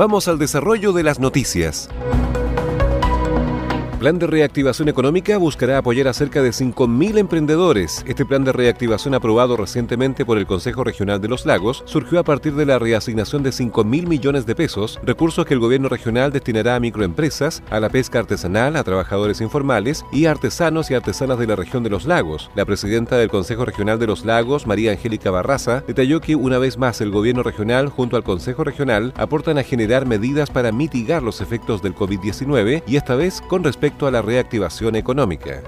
Vamos al desarrollo de las noticias plan de reactivación económica buscará apoyar a cerca de 5.000 emprendedores. Este plan de reactivación aprobado recientemente por el Consejo Regional de los Lagos surgió a partir de la reasignación de 5.000 millones de pesos, recursos que el gobierno regional destinará a microempresas, a la pesca artesanal, a trabajadores informales y a artesanos y artesanas de la región de los lagos. La presidenta del Consejo Regional de los Lagos, María Angélica Barraza, detalló que una vez más el gobierno regional junto al Consejo Regional aportan a generar medidas para mitigar los efectos del COVID-19 y esta vez con respecto a la reactivación económica.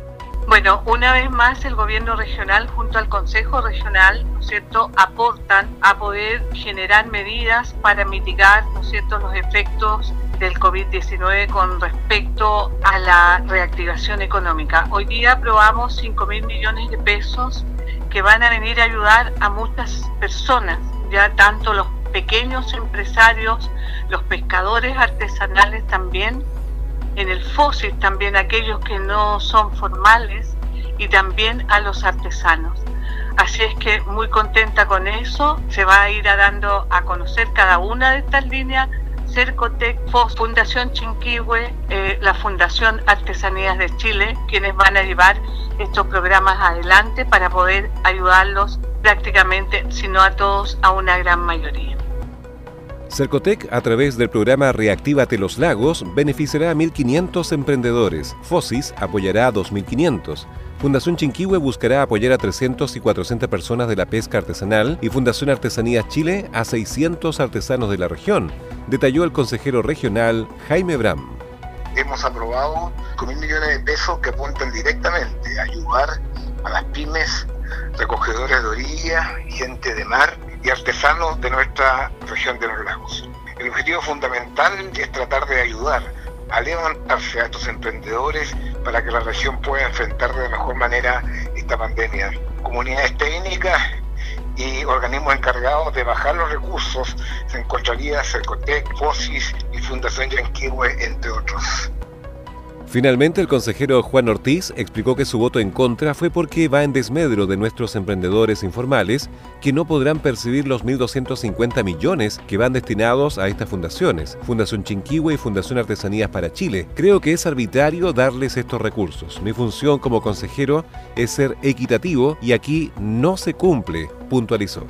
Bueno, una vez más el gobierno regional junto al Consejo Regional, ¿no es cierto?, aportan a poder generar medidas para mitigar, ¿no es cierto?, los efectos del COVID-19 con respecto a la reactivación económica. Hoy día aprobamos 5 mil millones de pesos que van a venir a ayudar a muchas personas, ya tanto los pequeños empresarios, los pescadores artesanales también, en el fósil también aquellos que no son formales y también a los artesanos. Así es que muy contenta con eso, se va a ir dando a conocer cada una de estas líneas, Cercotec, FOS, Fundación Chinquihue, eh, la Fundación Artesanías de Chile, quienes van a llevar estos programas adelante para poder ayudarlos prácticamente, si no a todos, a una gran mayoría. Cercotec, a través del programa Reactívate los Lagos, beneficiará a 1.500 emprendedores. FOSIS apoyará a 2.500. Fundación Chinquihue buscará apoyar a 300 y 400 personas de la pesca artesanal y Fundación Artesanías Chile a 600 artesanos de la región, detalló el consejero regional Jaime Bram. Hemos aprobado con mil millones de pesos que apuntan directamente a ayudar a las pymes, recogedores de orilla, gente de mar y artesanos de nuestra región de los lagos. El objetivo fundamental es tratar de ayudar a levantarse a estos emprendedores para que la región pueda enfrentar de mejor manera esta pandemia. Comunidades técnicas y organismos encargados de bajar los recursos se encontraría Cercotec, FOSIS y Fundación Yanquihue, entre otros. Finalmente, el consejero Juan Ortiz explicó que su voto en contra fue porque va en desmedro de nuestros emprendedores informales que no podrán percibir los 1.250 millones que van destinados a estas fundaciones, Fundación Chinquihue y Fundación Artesanías para Chile. Creo que es arbitrario darles estos recursos. Mi función como consejero es ser equitativo y aquí no se cumple, puntualizó.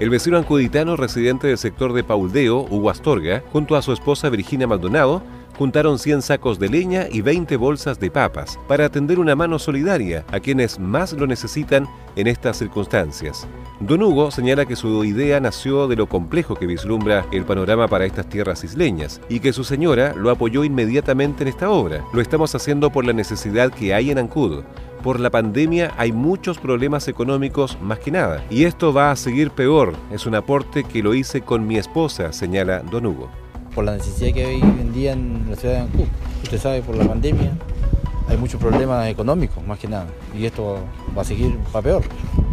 El vecino ancuditano residente del sector de Pauldeo, Hugo Astorga, junto a su esposa Virginia Maldonado, juntaron 100 sacos de leña y 20 bolsas de papas para atender una mano solidaria a quienes más lo necesitan en estas circunstancias. Don Hugo señala que su idea nació de lo complejo que vislumbra el panorama para estas tierras isleñas y que su señora lo apoyó inmediatamente en esta obra. Lo estamos haciendo por la necesidad que hay en Ancud, por la pandemia hay muchos problemas económicos más que nada. Y esto va a seguir peor. Es un aporte que lo hice con mi esposa, señala Don Hugo. Por la necesidad que hay hoy en día en la ciudad de Ancú. Usted sabe, por la pandemia hay muchos problemas económicos más que nada. Y esto va a seguir para peor.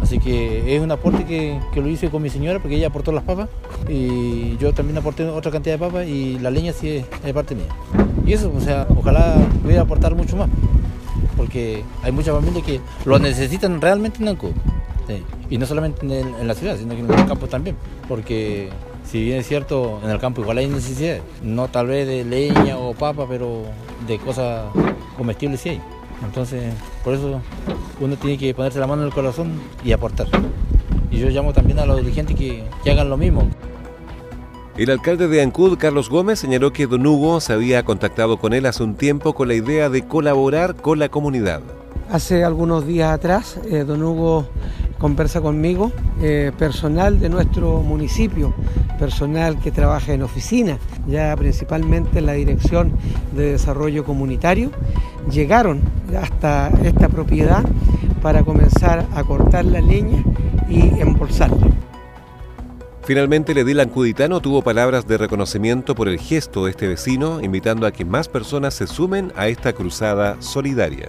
Así que es un aporte que, lo hice con mi señora porque ella aportó las papas. Y yo también aporté otra cantidad de papas y la leña sí es, parte mía. Y eso, o sea, ojalá pudiera aportar mucho más porque hay muchas familias que lo necesitan realmente en Ancud. Y no solamente en, la ciudad, sino que en los campos también. Porque si bien es cierto, en el campo igual hay necesidad, no tal vez de leña o papa, pero de cosas comestibles sí hay. Entonces, por eso uno tiene que ponerse la mano en el corazón y aportar. Y yo llamo también a los dirigentes que, que hagan lo mismo. El alcalde de Ancud, Carlos Gómez, señaló que Don Hugo se había contactado con él hace un tiempo con la idea de colaborar con la comunidad. Hace algunos días atrás, eh, don Hugo conversa conmigo, eh, personal de nuestro municipio, personal que trabaja en oficina, ya principalmente en la Dirección de Desarrollo Comunitario, llegaron hasta esta propiedad para comenzar a cortar la leña y embolsarla. Finalmente, el edil ancuditano tuvo palabras de reconocimiento por el gesto de este vecino, invitando a que más personas se sumen a esta cruzada solidaria.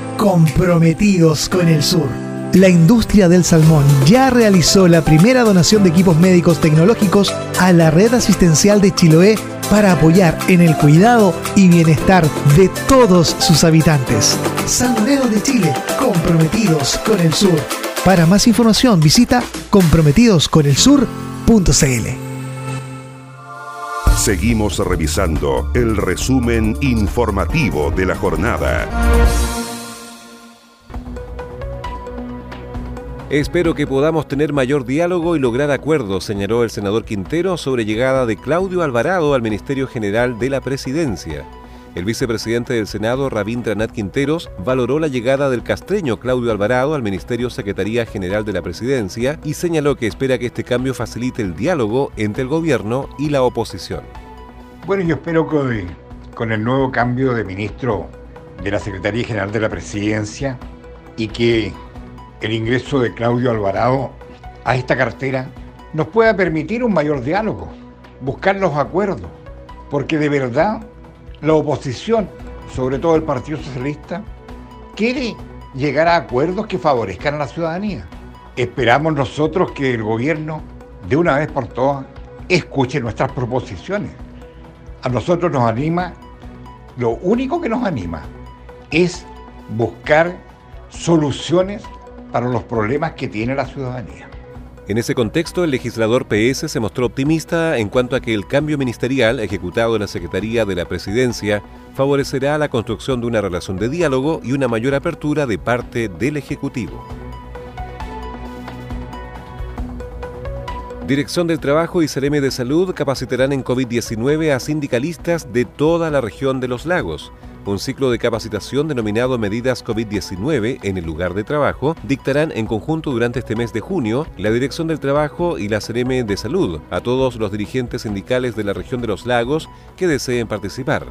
comprometidos con el sur. La industria del salmón ya realizó la primera donación de equipos médicos tecnológicos a la red asistencial de Chiloé para apoyar en el cuidado y bienestar de todos sus habitantes. Salmoneros de Chile, comprometidos con el sur. Para más información visita comprometidosconelsur.cl. Seguimos revisando el resumen informativo de la jornada. Espero que podamos tener mayor diálogo y lograr acuerdos, señaló el senador Quintero sobre llegada de Claudio Alvarado al Ministerio General de la Presidencia. El vicepresidente del Senado, Rabindranath Quinteros, valoró la llegada del castreño Claudio Alvarado al Ministerio Secretaría General de la Presidencia y señaló que espera que este cambio facilite el diálogo entre el gobierno y la oposición. Bueno, yo espero que con el nuevo cambio de ministro de la Secretaría General de la Presidencia y que el ingreso de Claudio Alvarado a esta cartera nos pueda permitir un mayor diálogo, buscar los acuerdos, porque de verdad la oposición, sobre todo el Partido Socialista, quiere llegar a acuerdos que favorezcan a la ciudadanía. Esperamos nosotros que el gobierno, de una vez por todas, escuche nuestras proposiciones. A nosotros nos anima, lo único que nos anima es buscar soluciones para los problemas que tiene la ciudadanía. En ese contexto, el legislador PS se mostró optimista en cuanto a que el cambio ministerial ejecutado en la Secretaría de la Presidencia favorecerá la construcción de una relación de diálogo y una mayor apertura de parte del Ejecutivo. Dirección del Trabajo y Cereme de Salud capacitarán en COVID-19 a sindicalistas de toda la región de los lagos. Un ciclo de capacitación denominado Medidas COVID-19 en el lugar de trabajo dictarán en conjunto durante este mes de junio la Dirección del Trabajo y la CRM de Salud a todos los dirigentes sindicales de la región de los lagos que deseen participar.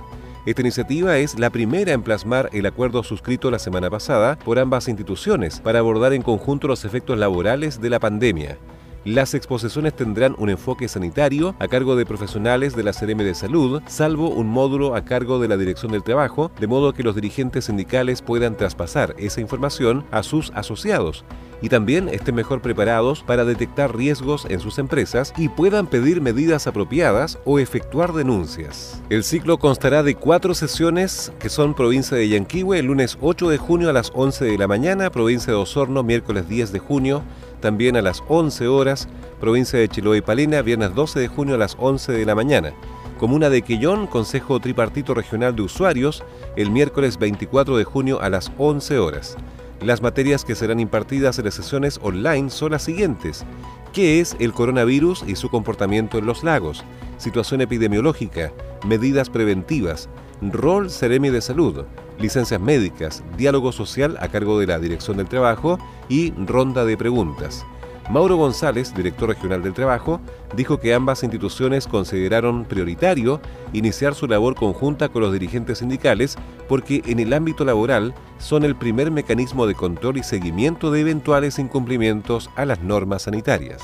Esta iniciativa es la primera en plasmar el acuerdo suscrito la semana pasada por ambas instituciones para abordar en conjunto los efectos laborales de la pandemia. Las exposiciones tendrán un enfoque sanitario a cargo de profesionales de la CRM de Salud, salvo un módulo a cargo de la Dirección del Trabajo, de modo que los dirigentes sindicales puedan traspasar esa información a sus asociados y también estén mejor preparados para detectar riesgos en sus empresas y puedan pedir medidas apropiadas o efectuar denuncias. El ciclo constará de cuatro sesiones que son provincia de Yanquihue el lunes 8 de junio a las 11 de la mañana, provincia de Osorno miércoles 10 de junio, también a las 11 horas, provincia de Chiloé y Palena, viernes 12 de junio a las 11 de la mañana. Comuna de Quillón, Consejo Tripartito Regional de Usuarios, el miércoles 24 de junio a las 11 horas. Las materias que serán impartidas en las sesiones online son las siguientes. ¿Qué es el coronavirus y su comportamiento en los lagos? Situación epidemiológica, medidas preventivas, rol Ceremi de Salud, licencias médicas, diálogo social a cargo de la Dirección del Trabajo y ronda de preguntas. Mauro González, director regional del Trabajo, dijo que ambas instituciones consideraron prioritario iniciar su labor conjunta con los dirigentes sindicales porque en el ámbito laboral son el primer mecanismo de control y seguimiento de eventuales incumplimientos a las normas sanitarias.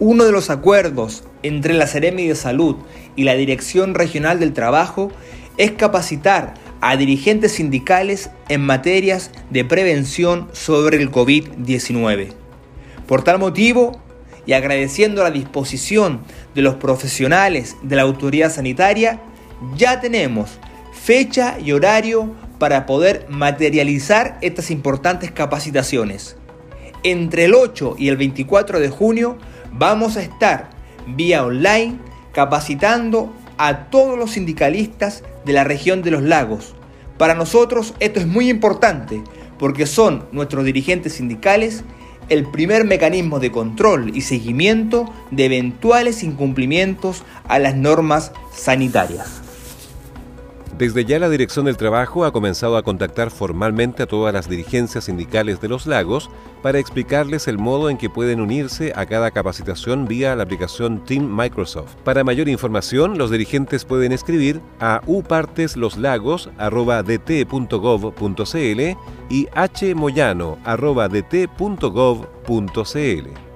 Uno de los acuerdos entre la Seremi de Salud y la Dirección Regional del Trabajo es capacitar a dirigentes sindicales en materias de prevención sobre el COVID-19. Por tal motivo, y agradeciendo la disposición de los profesionales de la autoridad sanitaria, ya tenemos fecha y horario para poder materializar estas importantes capacitaciones. Entre el 8 y el 24 de junio vamos a estar vía online capacitando a todos los sindicalistas de la región de los lagos. Para nosotros esto es muy importante porque son nuestros dirigentes sindicales el primer mecanismo de control y seguimiento de eventuales incumplimientos a las normas sanitarias. Desde ya la Dirección del Trabajo ha comenzado a contactar formalmente a todas las dirigencias sindicales de los lagos para explicarles el modo en que pueden unirse a cada capacitación vía la aplicación Team Microsoft. Para mayor información, los dirigentes pueden escribir a upartesloslagos.dt.gov.cl y hmoyano.dt.gov.cl.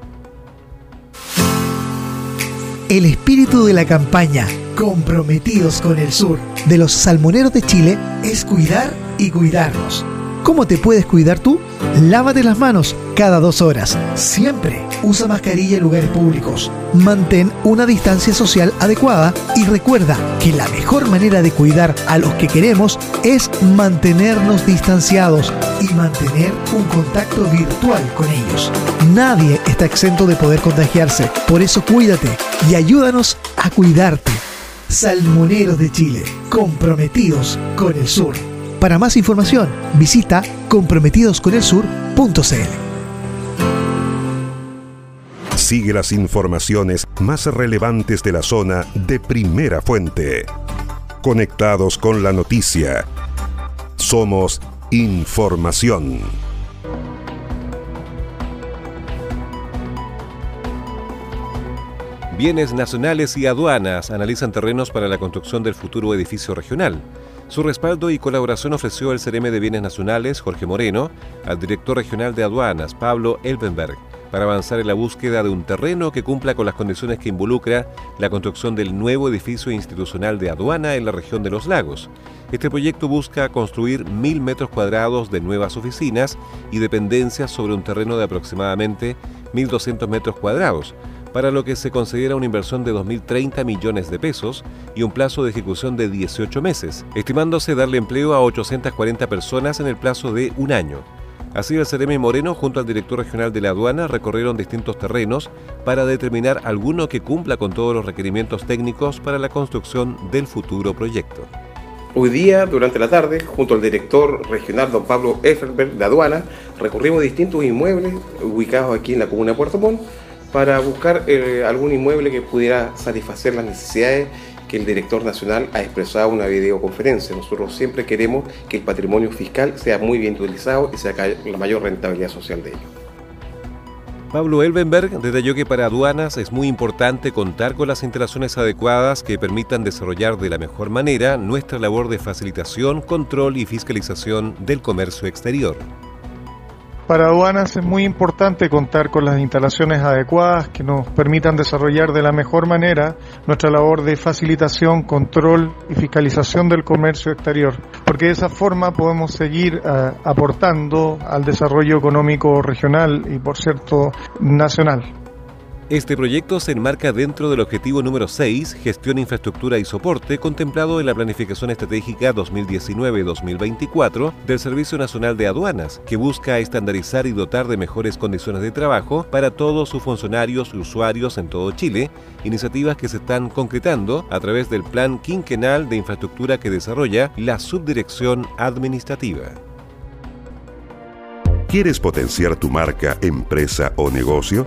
El espíritu de la campaña Comprometidos con el Sur de los salmoneros de Chile es cuidar y cuidarnos. ¿Cómo te puedes cuidar tú? Lávate las manos cada dos horas. Siempre usa mascarilla en lugares públicos. Mantén una distancia social adecuada y recuerda que la mejor manera de cuidar a los que queremos es mantenernos distanciados y mantener un contacto virtual con ellos. Nadie está exento de poder contagiarse. Por eso cuídate y ayúdanos a cuidarte. Salmoneros de Chile, comprometidos con el sur. Para más información, visita comprometidosconelsur.cl. Sigue las informaciones más relevantes de la zona de primera fuente. Conectados con la noticia. Somos información. Bienes nacionales y aduanas analizan terrenos para la construcción del futuro edificio regional. Su respaldo y colaboración ofreció el CRM de Bienes Nacionales, Jorge Moreno, al director regional de aduanas, Pablo Elbenberg, para avanzar en la búsqueda de un terreno que cumpla con las condiciones que involucra la construcción del nuevo edificio institucional de aduana en la región de los lagos. Este proyecto busca construir mil metros cuadrados de nuevas oficinas y dependencias sobre un terreno de aproximadamente 1.200 metros cuadrados, para lo que se considera una inversión de 2.030 millones de pesos y un plazo de ejecución de 18 meses, estimándose darle empleo a 840 personas en el plazo de un año. Así el Ceremi Moreno junto al director regional de la aduana recorrieron distintos terrenos para determinar alguno que cumpla con todos los requerimientos técnicos para la construcción del futuro proyecto. Hoy día, durante la tarde, junto al director regional don Pablo Efferberg de aduana, recorrimos distintos inmuebles ubicados aquí en la comuna de Puerto Montt para buscar eh, algún inmueble que pudiera satisfacer las necesidades el director nacional ha expresado en una videoconferencia. Nosotros siempre queremos que el patrimonio fiscal sea muy bien utilizado y sacar la mayor rentabilidad social de ello. Pablo Elbenberg detalló que para aduanas es muy importante contar con las instalaciones adecuadas que permitan desarrollar de la mejor manera nuestra labor de facilitación, control y fiscalización del comercio exterior. Para aduanas es muy importante contar con las instalaciones adecuadas que nos permitan desarrollar de la mejor manera nuestra labor de facilitación, control y fiscalización del comercio exterior, porque de esa forma podemos seguir uh, aportando al desarrollo económico regional y, por cierto, nacional. Este proyecto se enmarca dentro del objetivo número 6, gestión, infraestructura y soporte, contemplado en la Planificación Estratégica 2019-2024 del Servicio Nacional de Aduanas, que busca estandarizar y dotar de mejores condiciones de trabajo para todos sus funcionarios y usuarios en todo Chile, iniciativas que se están concretando a través del Plan Quinquenal de Infraestructura que desarrolla la Subdirección Administrativa. ¿Quieres potenciar tu marca, empresa o negocio?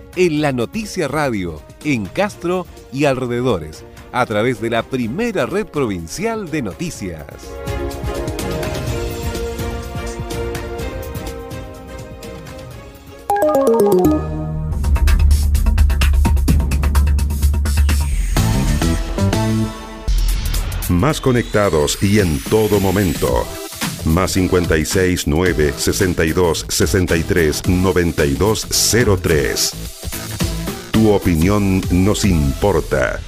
en La Noticia Radio en Castro y alrededores a través de la primera red provincial de noticias. Más conectados y en todo momento. Más 56 9 62 63 92 03. Tu opinión nos importa.